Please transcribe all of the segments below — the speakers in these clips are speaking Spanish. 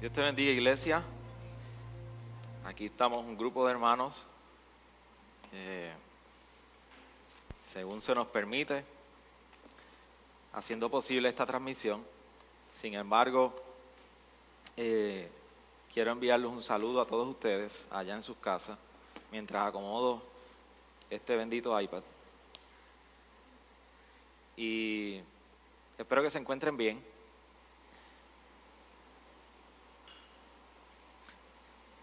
Dios te bendiga, iglesia. Aquí estamos un grupo de hermanos que, según se nos permite, haciendo posible esta transmisión. Sin embargo, eh, quiero enviarles un saludo a todos ustedes allá en sus casas, mientras acomodo este bendito iPad. Y espero que se encuentren bien.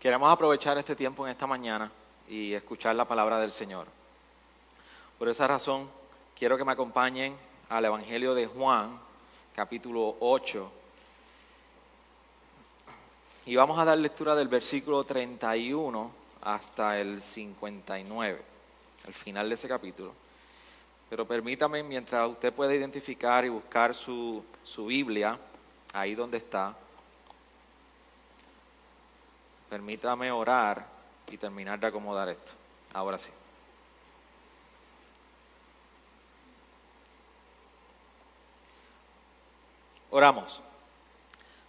Queremos aprovechar este tiempo en esta mañana y escuchar la palabra del Señor. Por esa razón, quiero que me acompañen al Evangelio de Juan, capítulo 8. Y vamos a dar lectura del versículo 31 hasta el 59, al final de ese capítulo. Pero permítame, mientras usted puede identificar y buscar su, su Biblia, ahí donde está, Permítame orar y terminar de acomodar esto. Ahora sí. Oramos.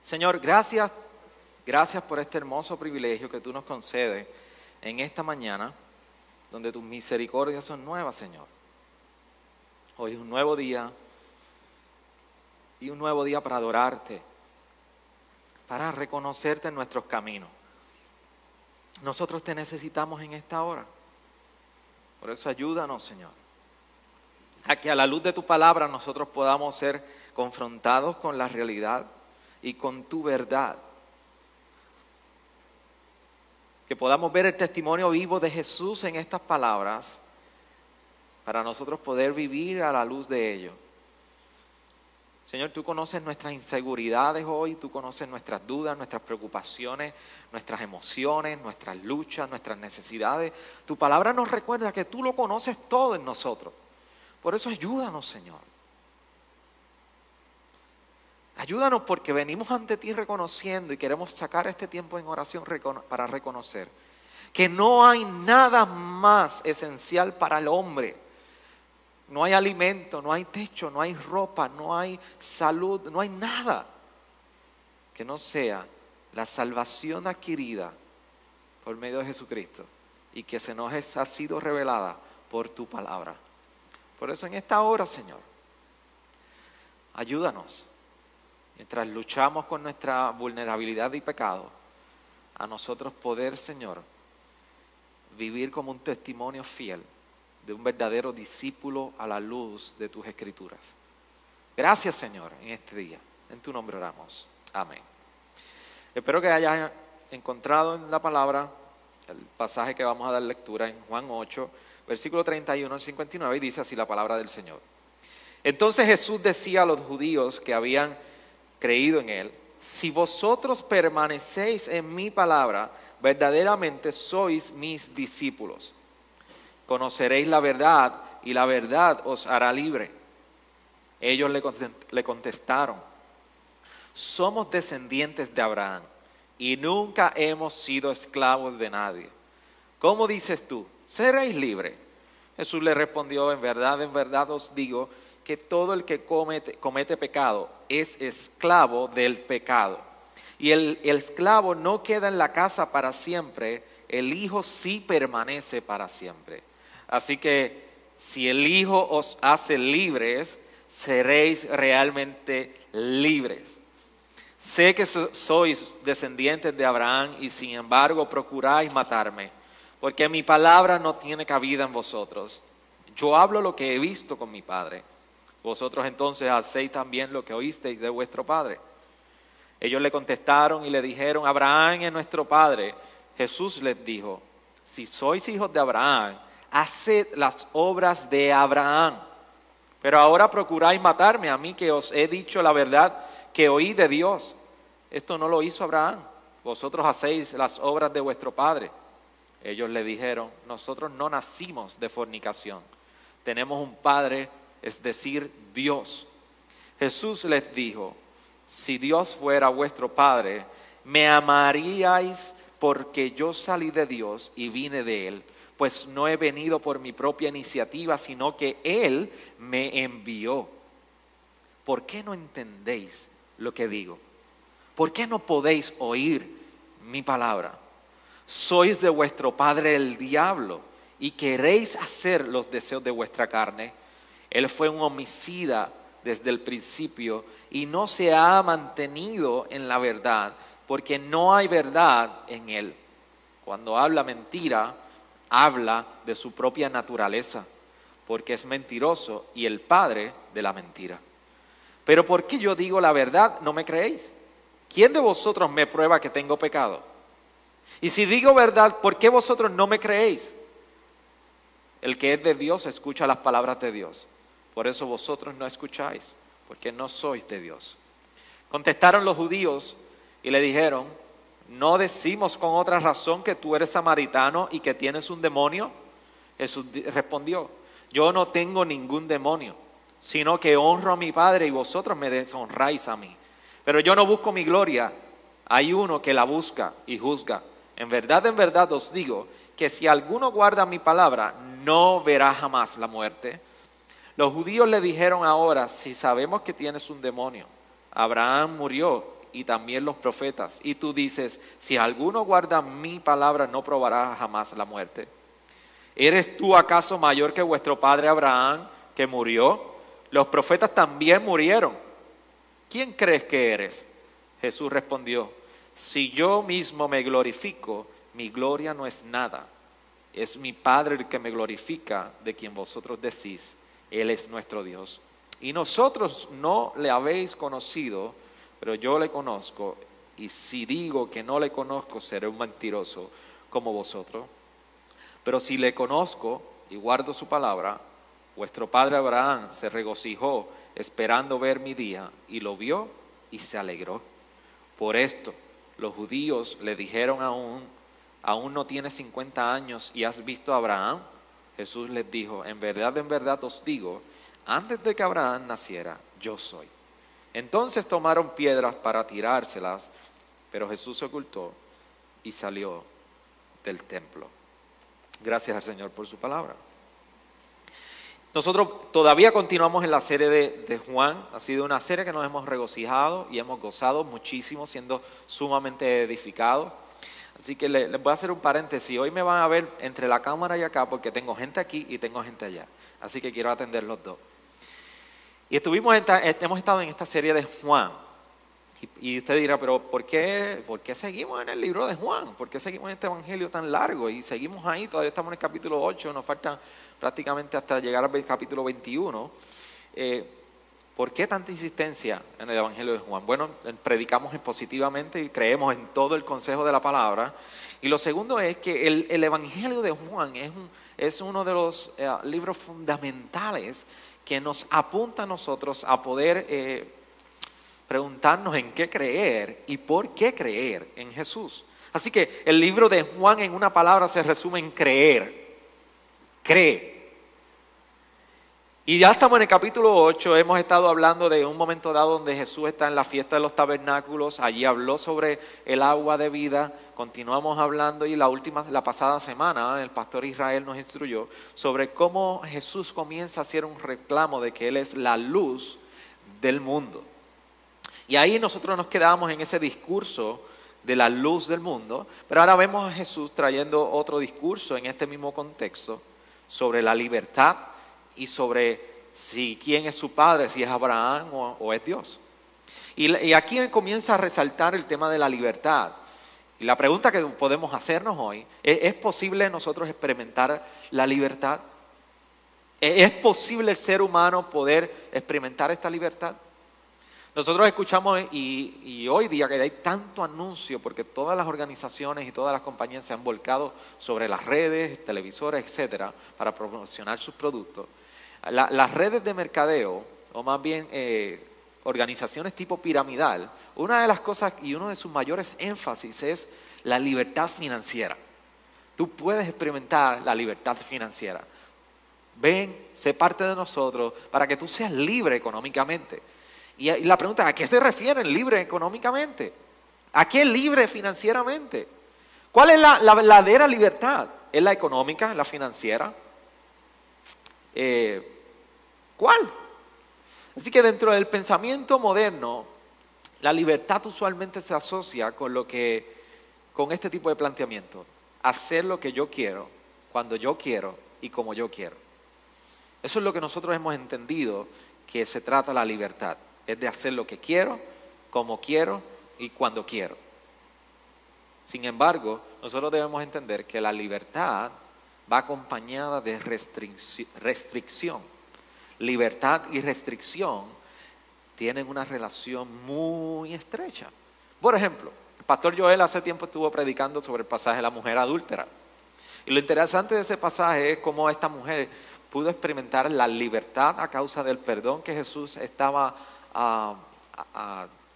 Señor, gracias, gracias por este hermoso privilegio que tú nos concedes en esta mañana, donde tus misericordias son nuevas, Señor. Hoy es un nuevo día y un nuevo día para adorarte, para reconocerte en nuestros caminos. Nosotros te necesitamos en esta hora. Por eso ayúdanos, Señor. A que a la luz de tu palabra nosotros podamos ser confrontados con la realidad y con tu verdad. Que podamos ver el testimonio vivo de Jesús en estas palabras para nosotros poder vivir a la luz de ello. Señor, tú conoces nuestras inseguridades hoy, tú conoces nuestras dudas, nuestras preocupaciones, nuestras emociones, nuestras luchas, nuestras necesidades. Tu palabra nos recuerda que tú lo conoces todo en nosotros. Por eso ayúdanos, Señor. Ayúdanos porque venimos ante ti reconociendo y queremos sacar este tiempo en oración para reconocer que no hay nada más esencial para el hombre no hay alimento, no hay techo, no hay ropa, no hay salud, no hay nada que no sea la salvación adquirida por medio de Jesucristo y que se nos ha sido revelada por tu palabra. Por eso en esta hora, Señor, ayúdanos mientras luchamos con nuestra vulnerabilidad y pecado, a nosotros poder, Señor, vivir como un testimonio fiel de un verdadero discípulo a la luz de tus escrituras. Gracias Señor en este día. En tu nombre oramos. Amén. Espero que hayas encontrado en la palabra el pasaje que vamos a dar lectura en Juan 8, versículo 31 al 59, y dice así la palabra del Señor. Entonces Jesús decía a los judíos que habían creído en él, si vosotros permanecéis en mi palabra, verdaderamente sois mis discípulos conoceréis la verdad y la verdad os hará libre. Ellos le contestaron, somos descendientes de Abraham y nunca hemos sido esclavos de nadie. ¿Cómo dices tú? ¿Seréis libres? Jesús le respondió, en verdad, en verdad os digo que todo el que comete, comete pecado es esclavo del pecado. Y el, el esclavo no queda en la casa para siempre, el Hijo sí permanece para siempre. Así que si el Hijo os hace libres, seréis realmente libres. Sé que sois descendientes de Abraham y sin embargo procuráis matarme, porque mi palabra no tiene cabida en vosotros. Yo hablo lo que he visto con mi Padre. Vosotros entonces hacéis también lo que oísteis de vuestro Padre. Ellos le contestaron y le dijeron, Abraham es nuestro Padre. Jesús les dijo, si sois hijos de Abraham, haced las obras de Abraham. Pero ahora procuráis matarme a mí que os he dicho la verdad que oí de Dios. Esto no lo hizo Abraham. Vosotros hacéis las obras de vuestro padre. Ellos le dijeron, nosotros no nacimos de fornicación. Tenemos un padre, es decir, Dios. Jesús les dijo, si Dios fuera vuestro padre, me amaríais porque yo salí de Dios y vine de él pues no he venido por mi propia iniciativa, sino que Él me envió. ¿Por qué no entendéis lo que digo? ¿por qué no podéis oír mi palabra? Sois de vuestro padre el diablo y queréis hacer los deseos de vuestra carne. Él fue un homicida desde el principio y no se ha mantenido en la verdad porque no hay verdad en él. Cuando habla mentira, habla de su propia naturaleza, porque es mentiroso y el padre de la mentira. Pero ¿por qué yo digo la verdad? ¿No me creéis? ¿Quién de vosotros me prueba que tengo pecado? Y si digo verdad, ¿por qué vosotros no me creéis? El que es de Dios escucha las palabras de Dios. Por eso vosotros no escucháis, porque no sois de Dios. Contestaron los judíos y le dijeron, ¿no decimos con otra razón que tú eres samaritano y que tienes un demonio? Jesús respondió, yo no tengo ningún demonio, sino que honro a mi Padre y vosotros me deshonráis a mí. Pero yo no busco mi gloria, hay uno que la busca y juzga. En verdad, en verdad os digo que si alguno guarda mi palabra, no verá jamás la muerte. Los judíos le dijeron ahora, si sabemos que tienes un demonio, Abraham murió y también los profetas. Y tú dices, si alguno guarda mi palabra, no probará jamás la muerte. ¿Eres tú acaso mayor que vuestro padre Abraham, que murió? Los profetas también murieron. ¿Quién crees que eres? Jesús respondió, si yo mismo me glorifico, mi gloria no es nada. Es mi Padre el que me glorifica, de quien vosotros decís, Él es nuestro Dios. Y nosotros no le habéis conocido, pero yo le conozco, y si digo que no le conozco, seré un mentiroso como vosotros. Pero si le conozco y guardo su palabra, vuestro padre Abraham se regocijó esperando ver mi día, y lo vio y se alegró. Por esto los judíos le dijeron aún, aún no tienes 50 años y has visto a Abraham. Jesús les dijo, en verdad, en verdad os digo, antes de que Abraham naciera, yo soy. Entonces tomaron piedras para tirárselas, pero Jesús se ocultó y salió del templo. Gracias al Señor por su palabra. Nosotros todavía continuamos en la serie de, Juan. Ha sido una serie que nos hemos regocijado y hemos gozado muchísimo, siendo sumamente edificados. Así que les, voy a hacer un paréntesis. Hoy me van a ver entre la cámara y acá porque tengo gente aquí y tengo gente allá. Así que quiero atender los dos. Y estuvimos hemos estado en esta serie de Juan. Y, usted dirá, pero ¿por qué, ¿por qué seguimos en el libro de Juan? ¿Por qué seguimos en este evangelio tan largo? Y seguimos ahí, todavía estamos en el capítulo 8, nos falta prácticamente hasta llegar al capítulo 21. Eh, ¿Por qué tanta insistencia en el Evangelio de Juan? Bueno, predicamos positivamente y creemos en todo el consejo de la palabra. Y lo segundo es que el, Evangelio de Juan es, es uno de los eh, libros fundamentales que nos apunta a nosotros a poder eh, preguntarnos en qué creer y por qué creer en Jesús. Así que el libro de Juan en una palabra se resume en creer. Cree. Y ya estamos en el capítulo 8, hemos estado hablando de un momento dado donde Jesús está en la fiesta de los tabernáculos, allí habló sobre el agua de vida, continuamos hablando y la última, la pasada semana el pastor Israel nos instruyó sobre cómo Jesús comienza a hacer un reclamo de que Él es la luz del mundo. Y ahí nosotros nos quedamos en ese discurso de la luz del mundo, pero ahora vemos a Jesús trayendo otro discurso en este mismo contexto sobre la libertad y sobre si quién es su padre, si es Abraham o, es Dios. Y, aquí comienza a resaltar el tema de la libertad. Y la pregunta que podemos hacernos hoy, ¿es, ¿es posible nosotros experimentar la libertad? ¿Es posible el ser humano poder experimentar esta libertad? Nosotros escuchamos y, y, hoy día que hay tanto anuncio, porque todas las organizaciones y todas las compañías se han volcado sobre las redes, televisores, etcétera, para promocionar sus productos las redes de mercadeo, o más bien eh, organizaciones tipo piramidal, una de las cosas y uno de sus mayores énfasis es la libertad financiera. Tú puedes experimentar la libertad financiera. Ven, sé parte de nosotros para que tú seas libre económicamente. Y, la pregunta, ¿a qué se refieren libre económicamente? ¿A qué libre financieramente? ¿Cuál es la, verdadera libertad? ¿Es la económica, la financiera? Eh, ¿Cuál? Así que dentro del pensamiento moderno, La libertad usualmente se asocia con lo que con este tipo de planteamiento, hacer lo que yo quiero, cuando yo quiero y como yo quiero. Eso es lo que nosotros hemos entendido que se trata la libertad, es de hacer lo que quiero, como quiero y cuando quiero. Sin embargo, nosotros debemos entender que la libertad va acompañada de restricción. Libertad y restricción tienen una relación muy estrecha. Por ejemplo, el pastor Joel hace tiempo estuvo predicando sobre el pasaje de la mujer adúltera. Y lo interesante de ese pasaje es cómo esta mujer pudo experimentar la libertad a causa del perdón que Jesús estaba uh,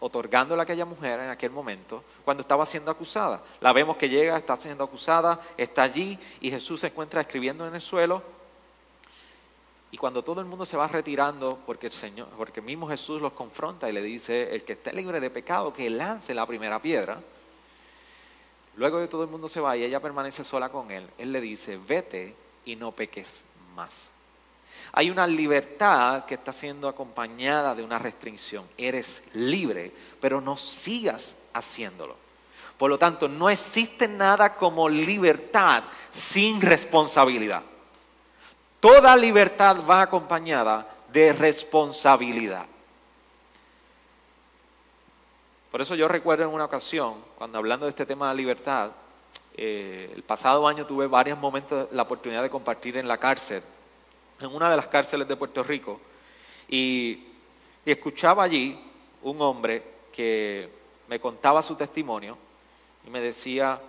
otorgándole a aquella mujer en aquel momento cuando estaba siendo acusada. La vemos que llega, está siendo acusada, está allí y Jesús se encuentra escribiendo en el suelo. Y cuando todo el mundo se va retirando, porque el Señor, porque mismo Jesús los confronta y le dice, el que esté libre de pecado, que lance la primera piedra. Luego de todo el mundo se va y ella permanece sola con él, él le dice, vete y no peques más. Hay una libertad que está siendo acompañada de una restricción. Eres libre, pero no sigas haciéndolo. Por lo tanto, no existe nada como libertad sin responsabilidad. Toda libertad va acompañada de responsabilidad. Por eso yo recuerdo en una ocasión, cuando hablando de este tema de libertad, eh, el pasado año tuve varios momentos la oportunidad de compartir en la cárcel en una de las cárceles de Puerto Rico y, escuchaba allí un hombre que me contaba su testimonio y me decía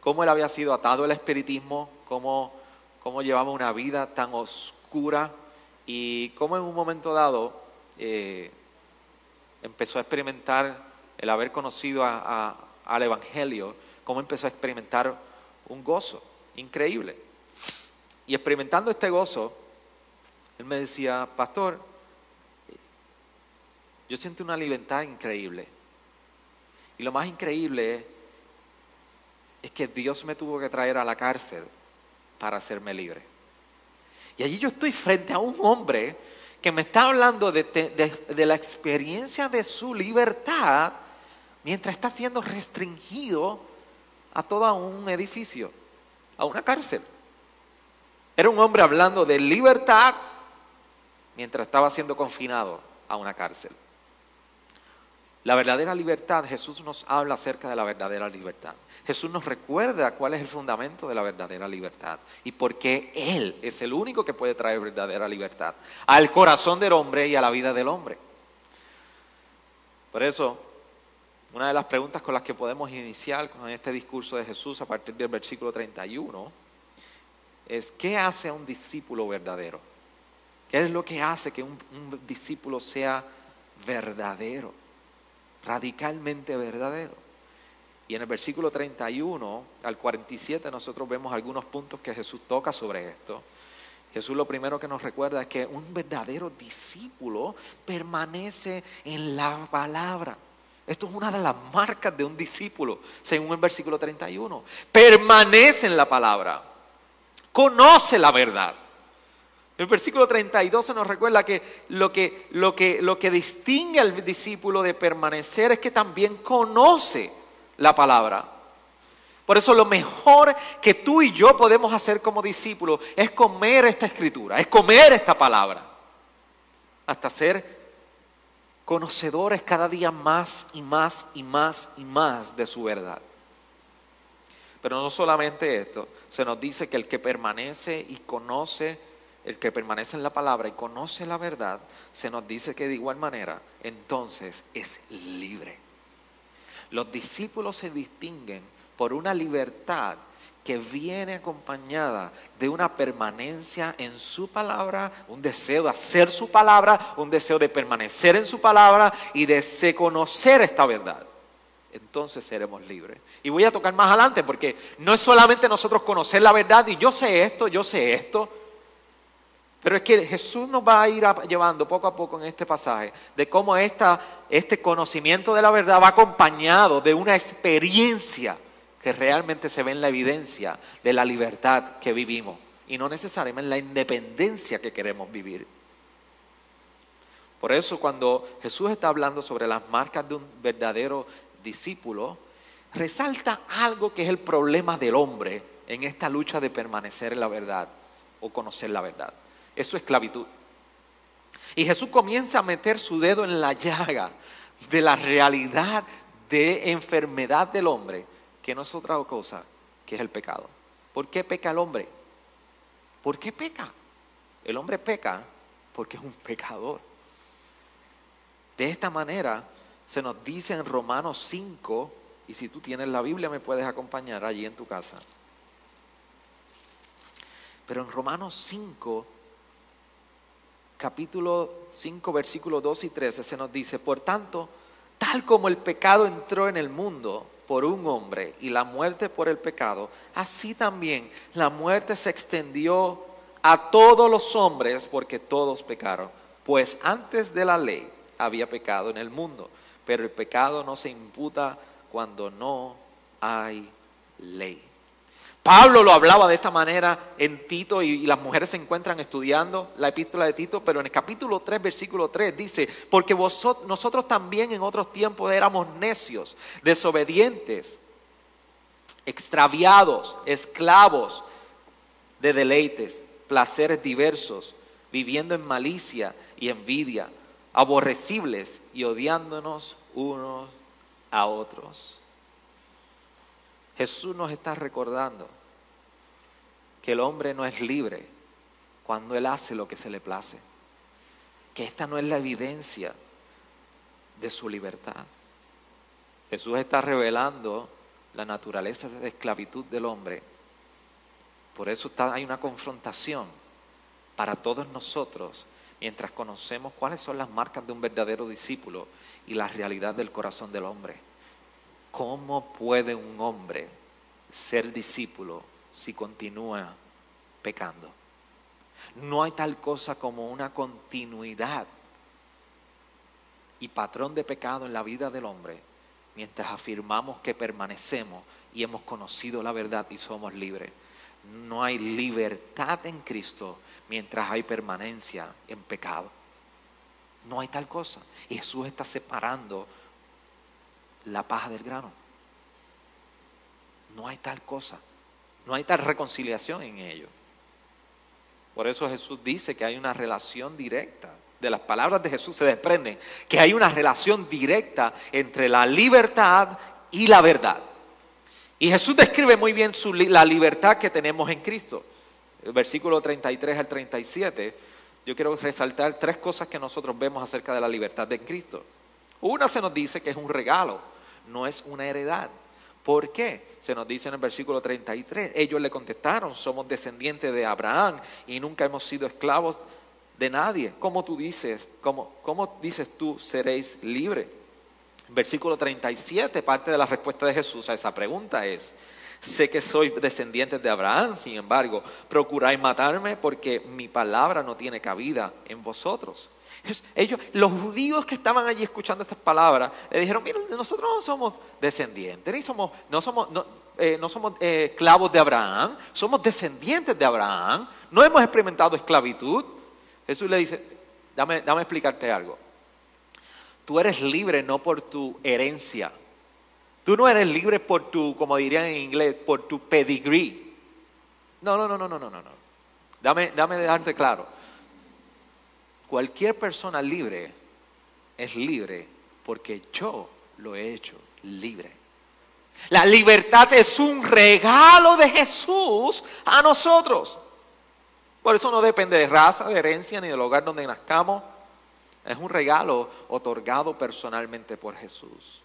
cómo él había sido atado al espiritismo, cómo, cómo llevaba una vida tan oscura y cómo en un momento dado eh, empezó a experimentar el haber conocido al Evangelio, cómo empezó a experimentar un gozo increíble. Y experimentando este gozo, él me decía, pastor, yo siento una libertad increíble. Y lo más increíble es que Dios me tuvo que traer a la cárcel para hacerme libre. Y allí yo estoy frente a un hombre que me está hablando de, de, la experiencia de su libertad mientras está siendo restringido a todo un edificio, a una cárcel. Era un hombre hablando de libertad mientras estaba siendo confinado a una cárcel. La verdadera libertad, Jesús nos habla acerca de la verdadera libertad. Jesús nos recuerda cuál es el fundamento de la verdadera libertad y por qué Él es el único que puede traer verdadera libertad al corazón del hombre y a la vida del hombre. Por eso, una de las preguntas con las que podemos iniciar con este discurso de Jesús a partir del versículo 31 es, ¿qué hace a un discípulo verdadero? ¿Qué es lo que hace que un, discípulo sea verdadero? Radicalmente verdadero. Y en el versículo 31 al 47 nosotros vemos algunos puntos que Jesús toca sobre esto. Jesús lo primero que nos recuerda es que un verdadero discípulo permanece en la palabra. Esto es una de las marcas de un discípulo, según el versículo 31. Permanece en la palabra. Conoce la verdad. El versículo 32 se nos recuerda que lo, que lo que lo que distingue al discípulo de permanecer es que también conoce la palabra. Por eso lo mejor que tú y yo podemos hacer como discípulos es comer esta escritura, es comer esta palabra, hasta ser conocedores cada día más y más y más y más de su verdad. Pero no solamente esto, se nos dice que el que permanece y conoce el que permanece en la palabra y conoce la verdad, se nos dice que de igual manera, entonces es libre. Los discípulos se distinguen por una libertad que viene acompañada de una permanencia en su palabra, un deseo de hacer su palabra, un deseo de permanecer en su palabra y de conocer esta verdad. Entonces seremos libres. Y voy a tocar más adelante porque no es solamente nosotros conocer la verdad y yo sé esto, yo sé esto, pero es que Jesús nos va a ir llevando poco a poco en este pasaje de cómo este conocimiento de la verdad va acompañado de una experiencia que realmente se ve en la evidencia de la libertad que vivimos y no necesariamente en la independencia que queremos vivir. Por eso cuando Jesús está hablando sobre las marcas de un verdadero discípulo, resalta algo que es el problema del hombre en esta lucha de permanecer en la verdad o conocer la verdad. Es esclavitud. Y Jesús comienza a meter su dedo en la llaga de la realidad de enfermedad del hombre, que no es otra cosa que es el pecado. ¿Por qué peca el hombre? ¿Por qué peca? El hombre peca porque es un pecador. De esta manera se nos dice en Romanos 5, y si tú tienes la Biblia me puedes acompañar allí en tu casa. Pero en Romanos 5, capítulo 5, versículos 2 y 13 se nos dice, por tanto, tal como el pecado entró en el mundo por un hombre y la muerte por el pecado, así también la muerte se extendió a todos los hombres porque todos pecaron. Pues antes de la ley había pecado en el mundo, pero el pecado no se imputa cuando no hay ley. Pablo lo hablaba de esta manera en Tito y, las mujeres se encuentran estudiando la epístola de Tito, pero en el capítulo 3, versículo 3 dice, porque vosotros, nosotros también en otros tiempos éramos necios, desobedientes, extraviados, esclavos de deleites, placeres diversos, viviendo en malicia y envidia, aborrecibles y odiándonos unos a otros. Jesús nos está recordando que el hombre no es libre cuando él hace lo que se le place, que esta no es la evidencia de su libertad. Jesús está revelando la naturaleza de esclavitud del hombre. Por eso hay una confrontación para todos nosotros mientras conocemos cuáles son las marcas de un verdadero discípulo y la realidad del corazón del hombre. ¿Cómo puede un hombre ser discípulo si continúa pecando? No hay tal cosa como una continuidad y patrón de pecado en la vida del hombre mientras afirmamos que permanecemos y hemos conocido la verdad y somos libres. No hay libertad en Cristo mientras hay permanencia en pecado. No hay tal cosa. Jesús está separando la paja del grano. No hay tal cosa. No hay tal reconciliación en ello. Por eso Jesús dice que hay una relación directa. De las palabras de Jesús se desprende que hay una relación directa entre la libertad y la verdad. Y Jesús describe muy bien la libertad que tenemos en Cristo. El versículo 33 al 37, yo quiero resaltar tres cosas que nosotros vemos acerca de la libertad de Cristo. Una se nos dice que es un regalo, no es una heredad. ¿Por qué? Se nos dice en el versículo 33, ellos le contestaron, somos descendientes de Abraham y nunca hemos sido esclavos de nadie. ¿Cómo tú dices, cómo, cómo dices tú seréis libres? Versículo 37, parte de la respuesta de Jesús a esa pregunta es, sé que soy descendiente de Abraham, sin embargo, procuráis matarme porque mi palabra no tiene cabida en vosotros. Ellos, los judíos que estaban allí escuchando estas palabras, le dijeron, mira, nosotros no somos descendientes, ni somos, no somos, no, eh, somos eh, esclavos de Abraham, somos descendientes de Abraham, no hemos experimentado esclavitud. Jesús le dice, dame, dame explicarte algo. Tú eres libre no por tu herencia. Tú no eres libre por tu, como dirían en inglés, por tu pedigree. No, no, no, no, no, no, no. Dame, dame dejarte claro Cualquier persona libre es libre porque yo lo he hecho libre. La libertad es un regalo de Jesús a nosotros. Por eso no depende de raza, de herencia, ni del lugar donde nazcamos. Es un regalo otorgado personalmente por Jesús.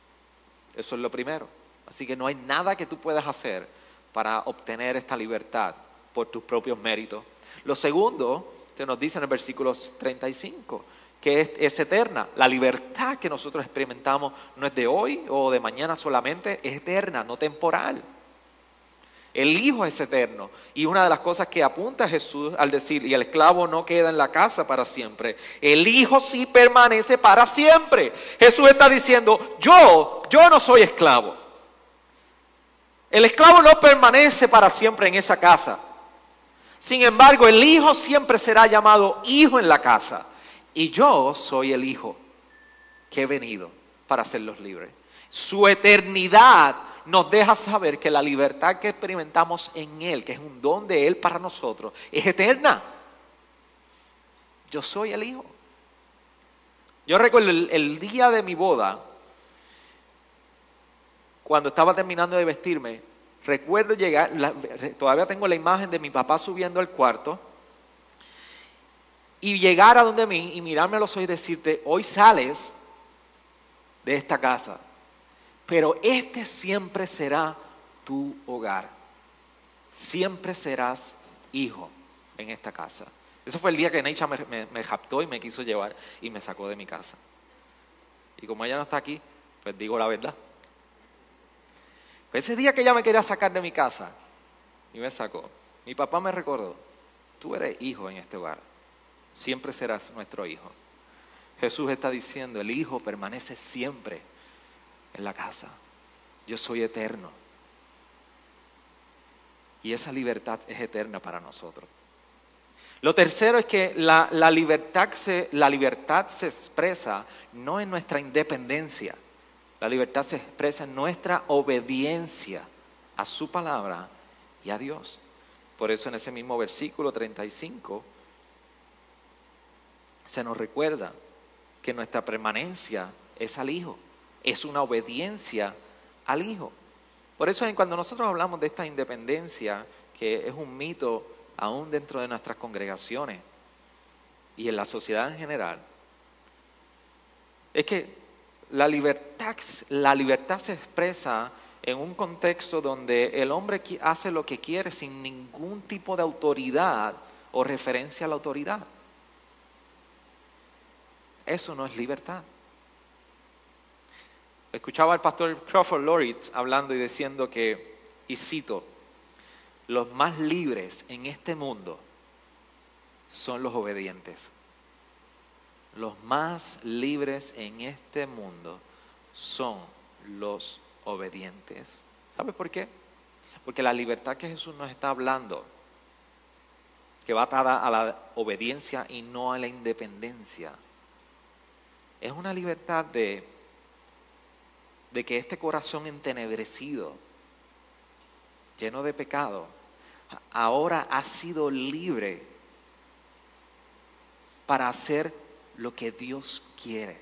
Eso es lo primero. Así que no hay nada que tú puedas hacer para obtener esta libertad por tus propios méritos. Lo segundo se nos dice en el versículo 35 que es, eterna. La libertad que nosotros experimentamos no es de hoy o de mañana solamente, es eterna, no temporal. El Hijo es eterno. Y una de las cosas que apunta Jesús al decir, y el esclavo no queda en la casa para siempre, el Hijo sí permanece para siempre. Jesús está diciendo, yo, yo no soy esclavo. El esclavo no permanece para siempre en esa casa. Sin embargo, el hijo siempre será llamado hijo en la casa. Y yo soy el Hijo que he venido para hacerlos libres. Su eternidad nos deja saber que la libertad que experimentamos en Él, que es un don de Él para nosotros, es eterna. Yo soy el Hijo. Yo recuerdo el, día de mi boda, cuando estaba terminando de vestirme, recuerdo llegar, todavía tengo la imagen de mi papá subiendo al cuarto y llegar a donde mí y mirarme a los ojos y decirte, hoy sales de esta casa, pero este siempre será tu hogar. Siempre serás hijo en esta casa. Ese fue el día que Neicha me, me, japtó y me quiso llevar y me sacó de mi casa. Y como ella no está aquí, pues digo la verdad. Ese día que ella me quería sacar de mi casa y me sacó, mi papá me recordó, tú eres hijo en este hogar, siempre serás nuestro hijo. Jesús está diciendo, el hijo permanece siempre en la casa. Yo soy eterno. Y esa libertad es eterna para nosotros. Lo tercero es que la, la libertad se expresa no en nuestra independencia, la libertad se expresa en nuestra obediencia a su palabra y a Dios. Por eso en ese mismo versículo 35 se nos recuerda que nuestra permanencia es al Hijo, es una obediencia al Hijo. Por eso cuando nosotros hablamos de esta independencia, que es un mito aún dentro de nuestras congregaciones y en la sociedad en general, es que la libertad, la libertad se expresa en un contexto donde el hombre hace lo que quiere sin ningún tipo de autoridad o referencia a la autoridad. Eso no es libertad. Escuchaba al pastor Crawford Loritz hablando y diciendo que, y cito, los más libres en este mundo son los obedientes. Los más libres en este mundo son los obedientes. ¿Sabes por qué? Porque la libertad que Jesús nos está hablando, que va atada a la obediencia y no a la independencia, es una libertad de, de que este corazón entenebrecido, lleno de pecado, ahora ha sido libre para hacer lo que Dios quiere,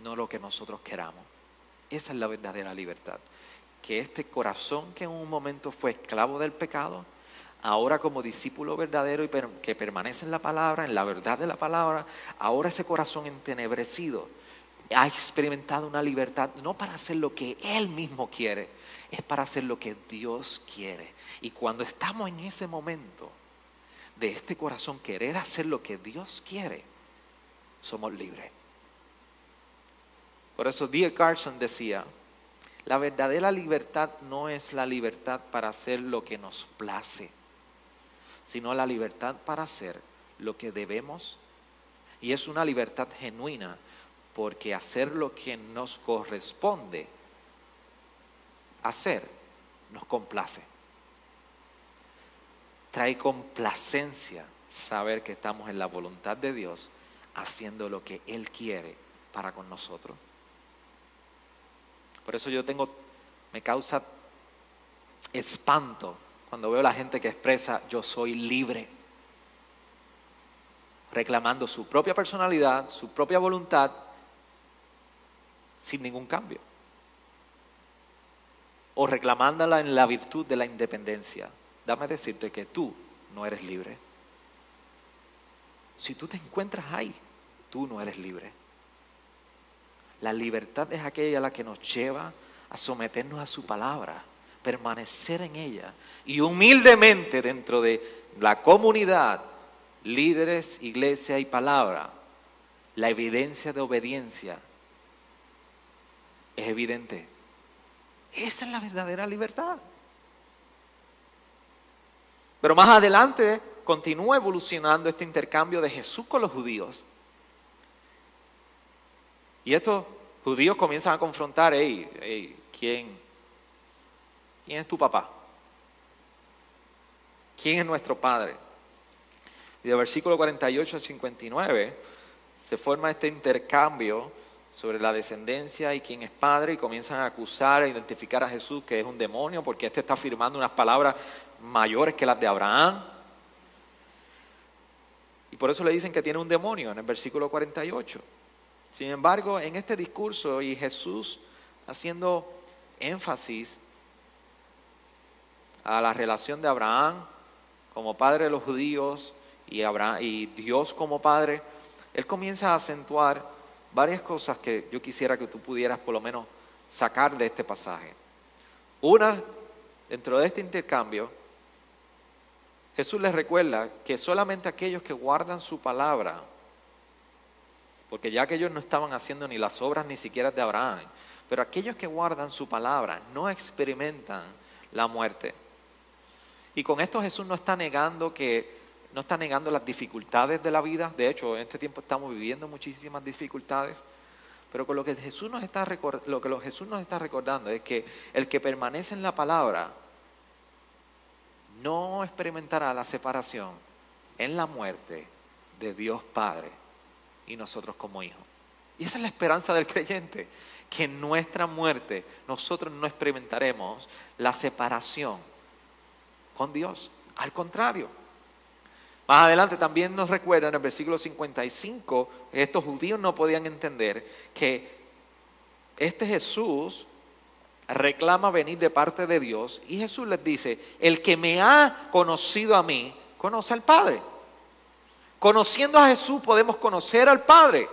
no lo que nosotros queramos. Esa es la verdadera libertad. Que este corazón que en un momento fue esclavo del pecado, ahora como discípulo verdadero y que permanece en la palabra, en la verdad de la palabra, ahora ese corazón entenebrecido ha experimentado una libertad no para hacer lo que Él mismo quiere, es para hacer lo que Dios quiere. Y cuando estamos en ese momento de este corazón querer hacer lo que Dios quiere, somos libres. Por eso D. Carson decía, la verdadera libertad no es la libertad para hacer lo que nos place, sino la libertad para hacer lo que debemos. Y es una libertad genuina porque hacer lo que nos corresponde hacer nos complace. Trae complacencia saber que estamos en la voluntad de Dios haciendo lo que Él quiere para con nosotros. Por eso yo tengo, me causa espanto cuando veo la gente que expresa yo soy libre, reclamando su propia personalidad, su propia voluntad sin ningún cambio. O reclamándola en la virtud de la independencia. Dame decirte que tú no eres libre. Si tú te encuentras ahí, tú no eres libre. La libertad es aquella la que nos lleva a someternos a su palabra, permanecer en ella y humildemente dentro de la comunidad, líderes, iglesia y palabra, la evidencia de obediencia es evidente. Esa es la verdadera libertad. Pero más adelante continúa evolucionando este intercambio de Jesús con los judíos. Y estos judíos comienzan a confrontar, hey, ¿quién, ¿quién es tu papá? ¿Quién es nuestro padre? Y de versículo 48 al 59 se forma este intercambio sobre la descendencia y quién es padre y comienzan a acusar, a identificar a Jesús que es un demonio porque éste está afirmando unas palabras mayores que las de Abraham. Y por eso le dicen que tiene un demonio en el versículo 48. Sin embargo, en este discurso y Jesús haciendo énfasis a la relación de Abraham como padre de los judíos y, Abraham, y Dios como padre, él comienza a acentuar varias cosas que yo quisiera que tú pudieras por lo menos sacar de este pasaje. Una, dentro de este intercambio, Jesús les recuerda que solamente aquellos que guardan su palabra, porque ya que ellos no estaban haciendo ni las obras ni siquiera de Abraham, pero aquellos que guardan su palabra no experimentan la muerte. Y con esto Jesús no está negando que no está negando las dificultades de la vida. De hecho, en este tiempo estamos viviendo muchísimas dificultades. Pero con lo que Jesús nos está, lo que Jesús nos está recordando es que el que permanece en la palabra no experimentará la separación en la muerte de Dios Padre y nosotros como hijos. Y esa es la esperanza del creyente, que en nuestra muerte nosotros no experimentaremos la separación con Dios. Al contrario, más adelante también nos recuerda en el versículo 55, estos judíos no podían entender que este Jesús reclama venir de parte de Dios y Jesús les dice, el que me ha conocido a mí, conoce al Padre. Conociendo a Jesús podemos conocer al Padre.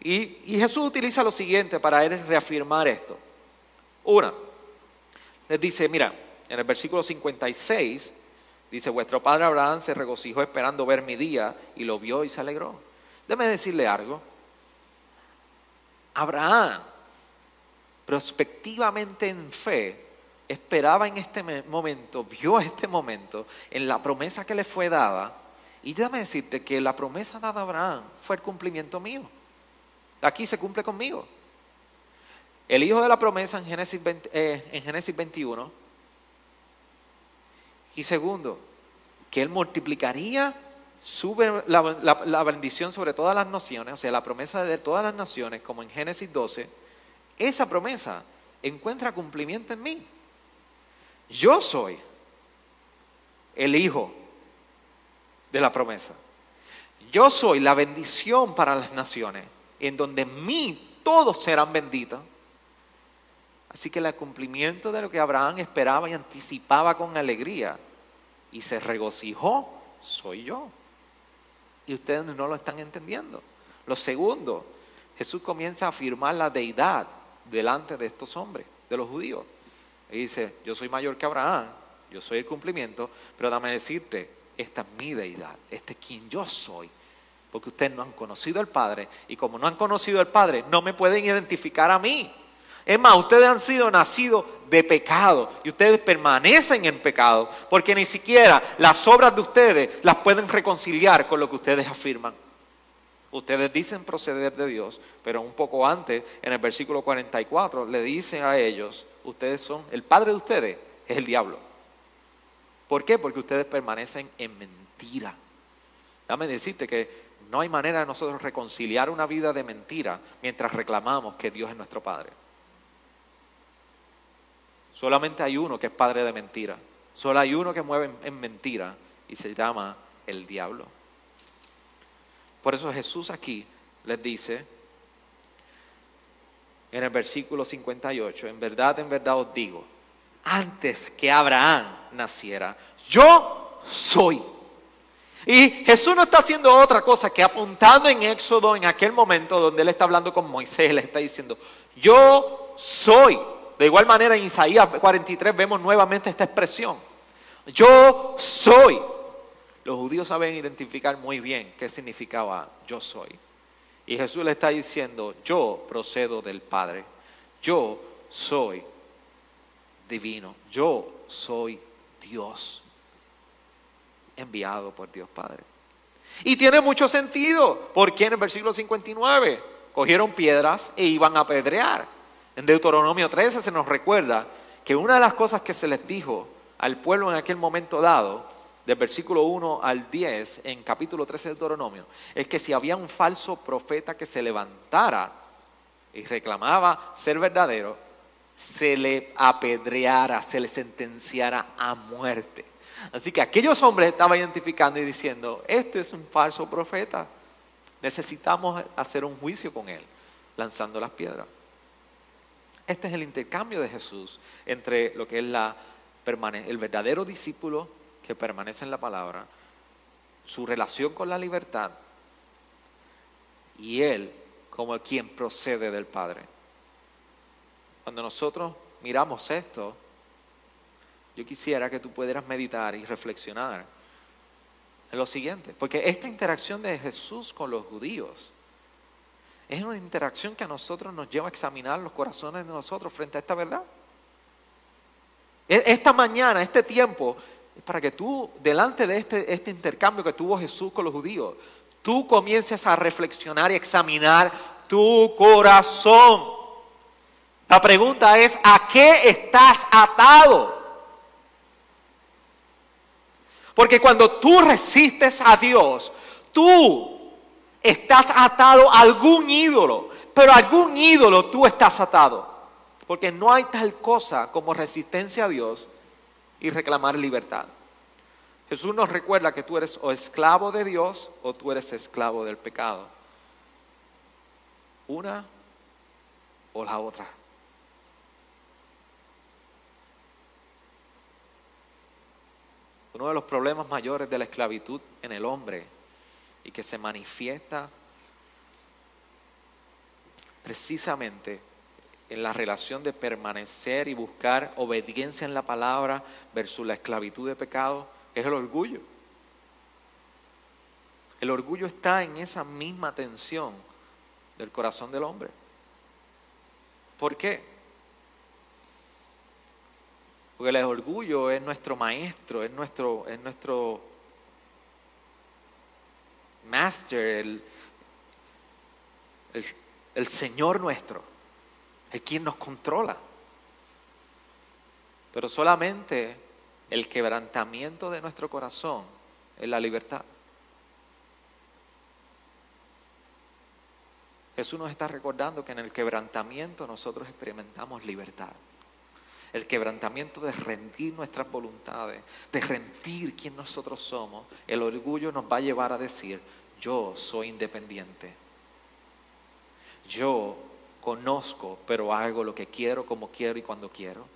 Y, y Jesús utiliza lo siguiente para reafirmar esto. Una, les dice, mira, en el versículo 56, Dice, vuestro padre Abraham se regocijó esperando ver mi día y lo vio y se alegró. Déjeme decirle algo. Abraham, prospectivamente en fe, esperaba en este momento, vio este momento, en la promesa que le fue dada. Y déjame decirte que la promesa dada a Abraham fue el cumplimiento mío. Aquí se cumple conmigo. El hijo de la promesa en Génesis, eh, en Génesis 21 y segundo, que Él multiplicaría la, bendición sobre todas las naciones, o sea, la promesa de todas las naciones, como en Génesis 12, esa promesa encuentra cumplimiento en mí. Yo soy el hijo de la promesa. Yo soy la bendición para las naciones, en donde mí todos serán benditos. Así que el cumplimiento de lo que Abraham esperaba y anticipaba con alegría y se regocijó, soy yo. Y ustedes no lo están entendiendo. Lo segundo, Jesús comienza a afirmar la deidad delante de estos hombres, de los judíos. Y dice, yo soy mayor que Abraham, yo soy el cumplimiento, pero dame decirte, esta es mi deidad, este es quien yo soy. Porque ustedes no han conocido al Padre y como no han conocido al Padre, no me pueden identificar a mí. Es más, ustedes han sido nacidos de pecado y ustedes permanecen en pecado porque ni siquiera las obras de ustedes las pueden reconciliar con lo que ustedes afirman. Ustedes dicen proceder de Dios, pero un poco antes, en el versículo 44, le dicen a ellos, ustedes son, el padre de ustedes es el diablo. ¿Por qué? Porque ustedes permanecen en mentira. Dame decirte que no hay manera de nosotros reconciliar una vida de mentira mientras reclamamos que Dios es nuestro Padre. Solamente hay uno que es padre de mentira. Solo hay uno que mueve en mentira y se llama el diablo. Por eso Jesús aquí les dice en el versículo 58, en verdad, en verdad os digo, antes que Abraham naciera, yo soy. Y Jesús no está haciendo otra cosa que apuntando en Éxodo en aquel momento donde él está hablando con Moisés, le está diciendo, yo soy. De igual manera en Isaías 43 vemos nuevamente esta expresión. Yo soy. Los judíos saben identificar muy bien qué significaba yo soy. Y Jesús le está diciendo, yo procedo del Padre. Yo soy divino. Yo soy Dios. Enviado por Dios Padre. Y tiene mucho sentido, porque en el versículo 59 cogieron piedras e iban a apedrear. En Deuteronomio 13 se nos recuerda que una de las cosas que se les dijo al pueblo en aquel momento dado, del versículo 1 al 10 en capítulo 13 del Deuteronomio es que si había un falso profeta que se levantara y reclamaba ser verdadero, se le apedreara, se le sentenciara a muerte. Así que aquellos hombres estaban identificando y diciendo, este es un falso profeta, necesitamos hacer un juicio con él, lanzando las piedras. Este es el intercambio de Jesús entre lo que es la, el verdadero discípulo que permanece en la palabra, su relación con la libertad y él como quien procede del Padre. Cuando nosotros miramos esto, yo quisiera que tú pudieras meditar y reflexionar en lo siguiente, porque esta interacción de Jesús con los judíos es una interacción que a nosotros nos lleva a examinar los corazones de nosotros frente a esta verdad. E-, esta mañana, este tiempo, es para que tú, delante de este, este intercambio que tuvo Jesús con los judíos, tú comiences a reflexionar y examinar tu corazón. La pregunta es, ¿a qué estás atado? Porque cuando tú resistes a Dios, tú estás atado a algún ídolo, pero a algún ídolo tú estás atado. Porque no hay tal cosa como resistencia a Dios y reclamar libertad. Jesús nos recuerda que tú eres o esclavo de Dios o tú eres esclavo del pecado. Una o la otra. Uno de los problemas mayores de la esclavitud en el hombre y que se manifiesta precisamente en la relación de permanecer y buscar obediencia en la palabra versus la esclavitud de pecado, es el orgullo. El orgullo está en esa misma tensión del corazón del hombre. ¿Por qué? Porque el orgullo es nuestro maestro, es nuestro, es nuestro master, el, el, Señor nuestro, el quien nos controla. Pero solamente el quebrantamiento de nuestro corazón es la libertad. Jesús nos está recordando que en el quebrantamiento nosotros experimentamos libertad. El quebrantamiento de rendir nuestras voluntades, de rendir quién nosotros somos. El orgullo nos va a llevar a decir, yo soy independiente. Yo conozco, pero hago lo que quiero, como quiero y cuando quiero.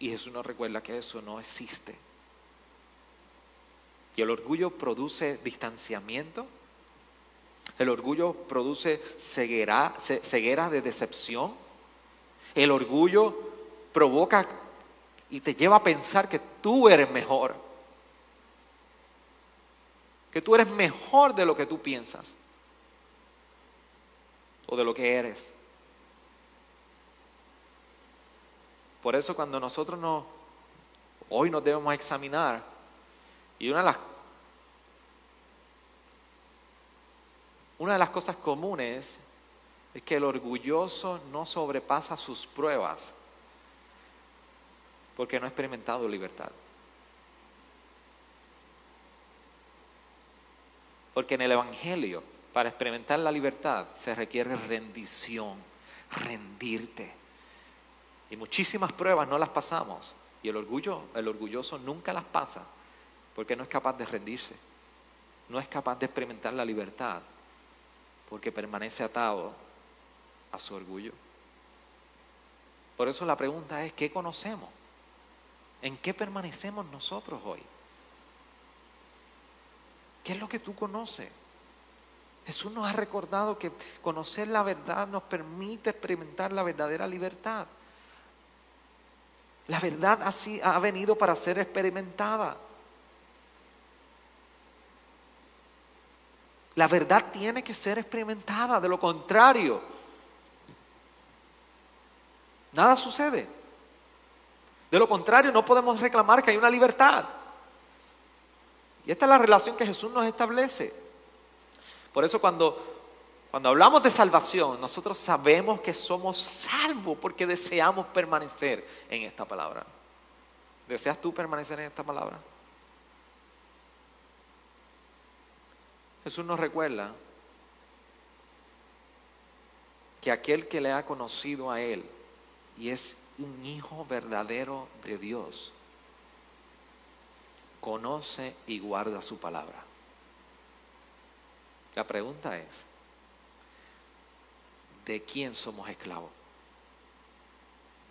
Y Jesús nos recuerda que eso no existe. Y el orgullo produce distanciamiento. El orgullo produce ceguera, ceguera de decepción. El orgullo provoca y te lleva a pensar que tú eres mejor que tú eres mejor de lo que tú piensas o de lo que eres. Por eso cuando nosotros nos, hoy nos debemos examinar, y una de las, una de las cosas comunes es que el orgulloso no sobrepasa sus pruebas porque no ha experimentado libertad. Porque en el Evangelio, para experimentar la libertad, se requiere rendición, rendirte. Y muchísimas pruebas no las pasamos. Y el orgullo, el orgulloso nunca las pasa, porque no es capaz de rendirse. No es capaz de experimentar la libertad, porque permanece atado a su orgullo. Por eso la pregunta es, ¿qué conocemos? ¿En qué permanecemos nosotros hoy? ¿Qué es lo que tú conoces? Jesús nos ha recordado que conocer la verdad nos permite experimentar la verdadera libertad. La verdad así ha venido para ser experimentada. La verdad tiene que ser experimentada, de lo contrario, nada sucede. De lo contrario, no podemos reclamar que hay una libertad. Y esta es la relación que Jesús nos establece. Por eso cuando, cuando hablamos de salvación, nosotros sabemos que somos salvos porque deseamos permanecer en esta palabra. ¿Deseas tú permanecer en esta palabra? Jesús nos recuerda que aquel que le ha conocido a Él y es un hijo verdadero de Dios, conoce y guarda su palabra. La pregunta es, ¿de quién somos esclavos?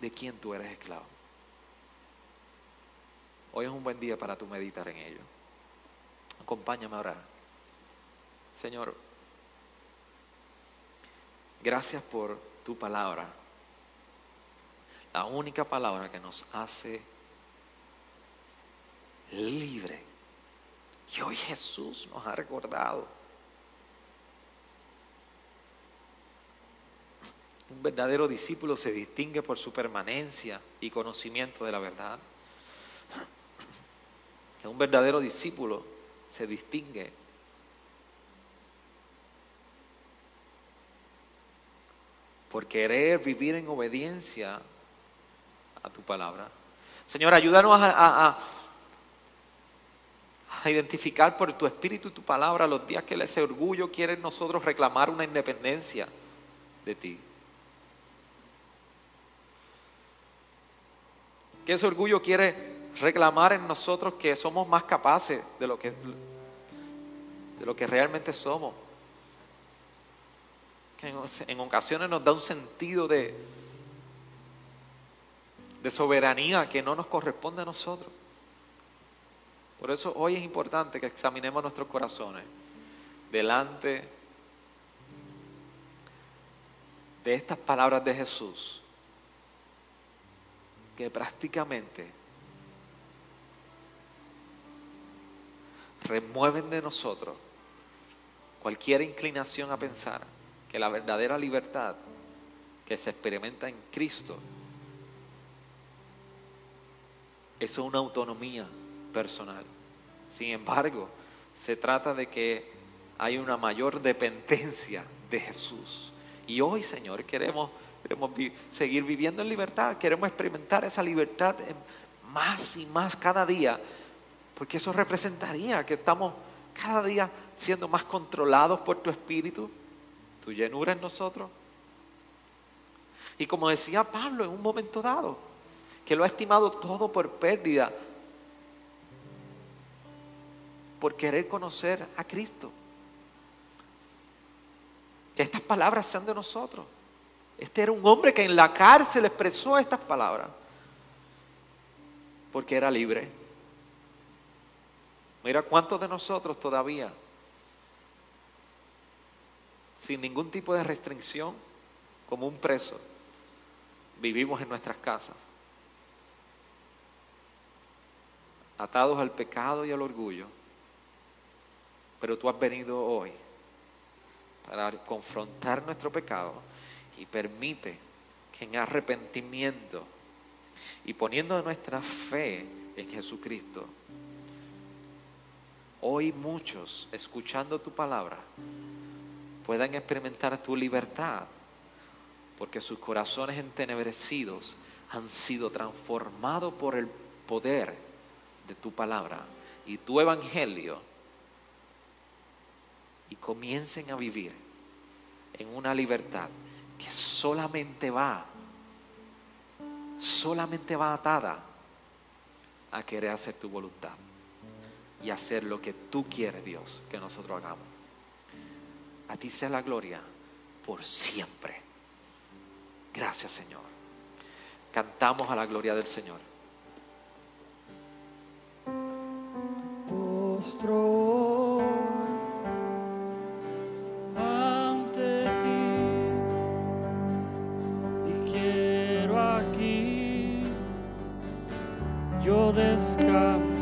¿De quién tú eres esclavo? Hoy es un buen día para tú meditar en ello. Acompáñame a orar. Señor, gracias por tu palabra, la única palabra que nos hace libre. Y hoy Jesús nos ha recordado. Un verdadero discípulo se distingue por su permanencia y conocimiento de la verdad. Un verdadero discípulo se distingue por querer vivir en obediencia a tu palabra. Señor, ayúdanos a, identificar por tu espíritu y tu palabra los días que ese orgullo quiere nosotros reclamar una independencia de ti. Que ese orgullo quiere reclamar en nosotros que somos más capaces de lo que, de lo que realmente somos que en ocasiones nos da un sentido de, de soberanía que no nos corresponde a nosotros. Por eso hoy es importante que examinemos nuestros corazones delante de estas palabras de Jesús, que prácticamente remueven de nosotros cualquier inclinación a pensar que la verdadera libertad que se experimenta en Cristo es una autonomía personal. Sin embargo, se trata de que hay una mayor dependencia de Jesús. Y hoy, Señor, queremos, queremos seguir viviendo en libertad, queremos experimentar esa libertad más y más cada día, porque eso representaría que estamos cada día siendo más controlados por tu Espíritu, tu llenura en nosotros. Y como decía Pablo en un momento dado, que lo ha estimado todo por pérdida, por querer conocer a Cristo. Que estas palabras sean de nosotros. Este era un hombre que en la cárcel expresó estas palabras, porque era libre. Mira cuántos de nosotros todavía sin ningún tipo de restricción, como un preso, vivimos en nuestras casas, atados al pecado y al orgullo. Pero tú has venido hoy para confrontar nuestro pecado y permite que en arrepentimiento y poniendo nuestra fe en Jesucristo, hoy muchos, escuchando tu palabra, puedan experimentar tu libertad, porque sus corazones entenebrecidos han sido transformados por el poder de tu palabra y tu evangelio y comiencen a vivir en una libertad que solamente va, solamente va atada a querer hacer tu voluntad y hacer lo que tú quieres, Dios, que nosotros hagamos. A ti sea la gloria por siempre. Gracias Señor. Cantamos a la gloria del Señor. ante yo descansar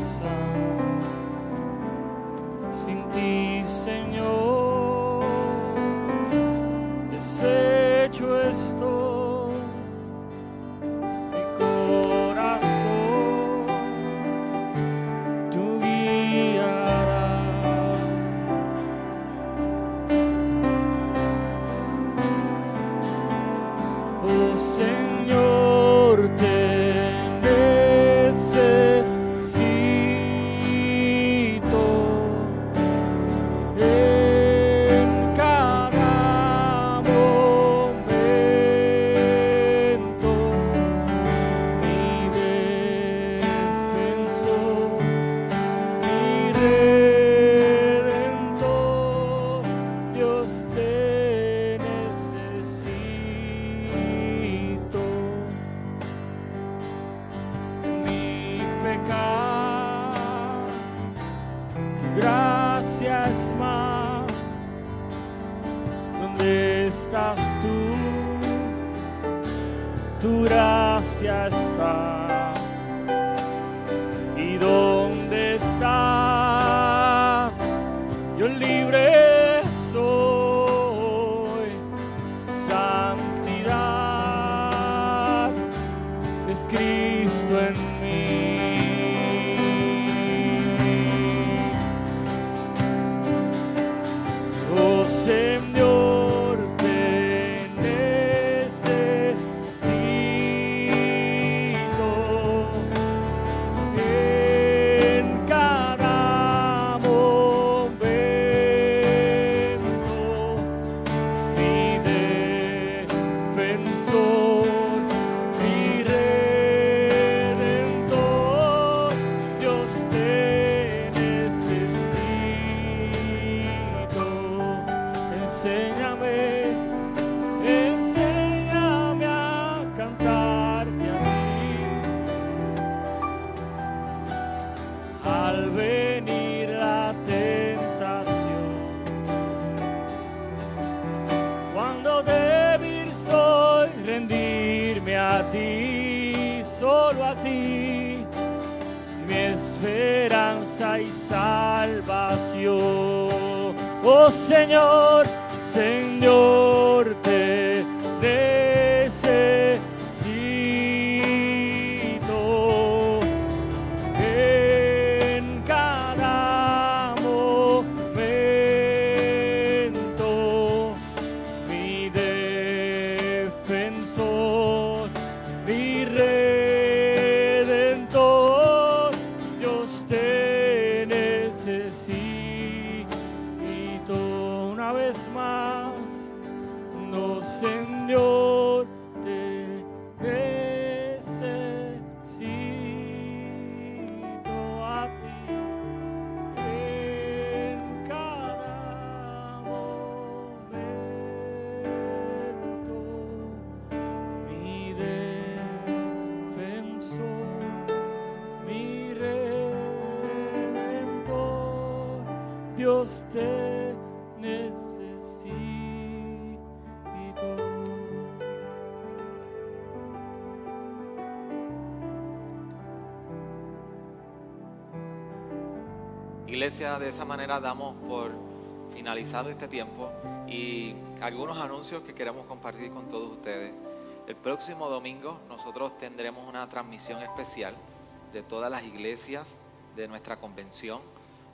Dios. Iglesia, de esa manera damos por finalizado este tiempo y algunos anuncios que queremos compartir con todos ustedes. El próximo domingo nosotros tendremos una transmisión especial de todas las iglesias de nuestra convención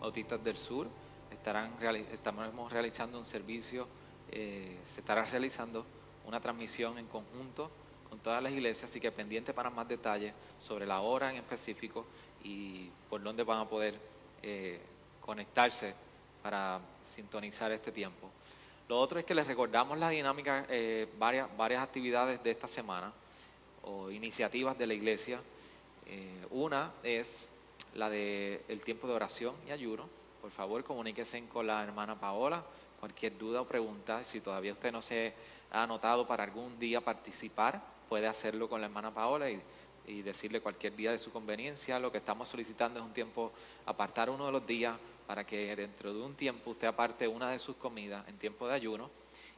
Autistas del Sur. Estarán, estaremos realizando un servicio, eh, se estará realizando una transmisión en conjunto con todas las iglesias, así que pendiente para más detalles sobre la hora en específico y por dónde van a poder eh, conectarse para sintonizar este tiempo. Lo otro es que les recordamos la dinámica, eh, varias, varias actividades de esta semana o iniciativas de la iglesia. Una es la de el tiempo de oración y ayuno. Por favor, comuníquese con la hermana Paola. Cualquier duda o pregunta, si todavía usted no se ha anotado para algún día participar, puede hacerlo con la hermana Paola y, decirle cualquier día de su conveniencia. Lo que estamos solicitando es un tiempo, apartar uno de los días para que dentro de un tiempo usted aparte una de sus comidas en tiempo de ayuno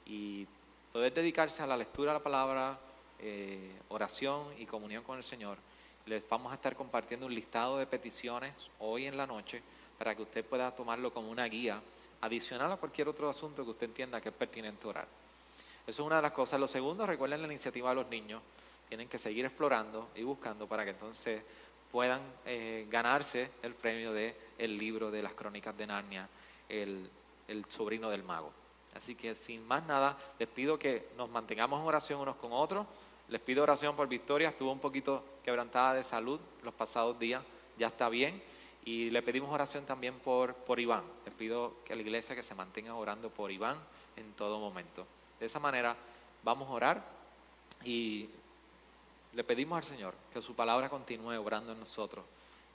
y poder dedicarse a la lectura de la palabra, eh, oración y comunión con el Señor. Les vamos a estar compartiendo un listado de peticiones hoy en la noche para que usted pueda tomarlo como una guía adicional a cualquier otro asunto que usted entienda que es pertinente orar. Eso es una de las cosas. Lo segundo, recuerden la iniciativa de los niños. Tienen que seguir explorando y buscando para que entonces puedan eh, ganarse el premio de el libro de las crónicas de Narnia, el, el sobrino del mago. Así que sin más nada, les pido que nos mantengamos en oración unos con otros. Les pido oración por Victoria, estuvo un poquito quebrantada de salud los pasados días, ya está bien. Y le pedimos oración también por, por Iván. Les pido que la iglesia que se mantenga orando por Iván en todo momento. De esa manera vamos a orar y le pedimos al Señor que su palabra continúe obrando en nosotros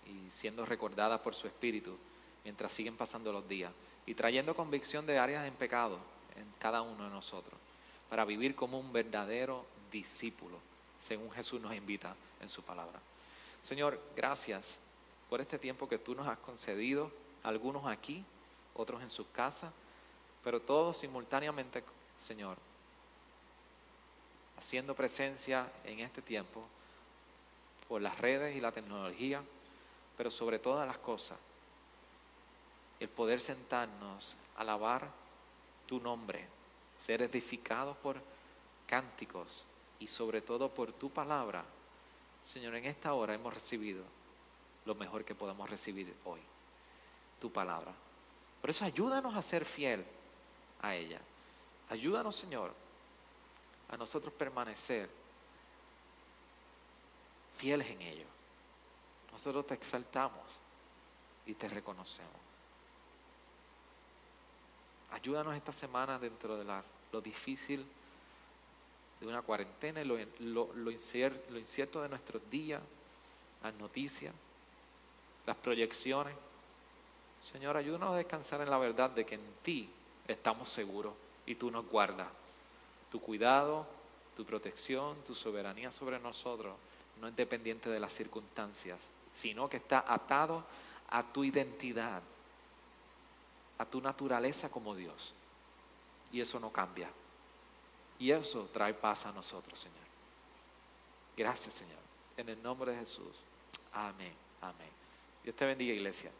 y siendo recordada por su Espíritu mientras siguen pasando los días y trayendo convicción de áreas en pecado en cada uno de nosotros para vivir como un verdadero discípulo, según Jesús nos invita en su palabra. Señor, gracias por este tiempo que tú nos has concedido, algunos aquí, otros en sus casas, pero todos simultáneamente, Señor, haciendo presencia en este tiempo por las redes y la tecnología, pero sobre todas las cosas, el poder sentarnos, alabar tu nombre, ser edificados por cánticos y sobre todo por tu palabra. Señor, en esta hora hemos recibido lo mejor que podemos recibir hoy, tu palabra. Por eso ayúdanos a ser fiel a ella. Ayúdanos, Señor, a nosotros permanecer fieles en ello. Nosotros te exaltamos y te reconocemos. Ayúdanos esta semana dentro de lo difícil de una cuarentena, lo, lo incierto de nuestros días, las noticias, las proyecciones. Señor, ayúdanos a descansar en la verdad de que en ti estamos seguros y tú nos guardas. Tu cuidado, tu protección, tu soberanía sobre nosotros no es dependiente de las circunstancias, sino que está atado a tu identidad, a tu naturaleza como Dios. Y eso no cambia. Y eso trae paz a nosotros, Señor. Gracias, Señor. En el nombre de Jesús. Amén. Amén. Dios te bendiga, iglesia.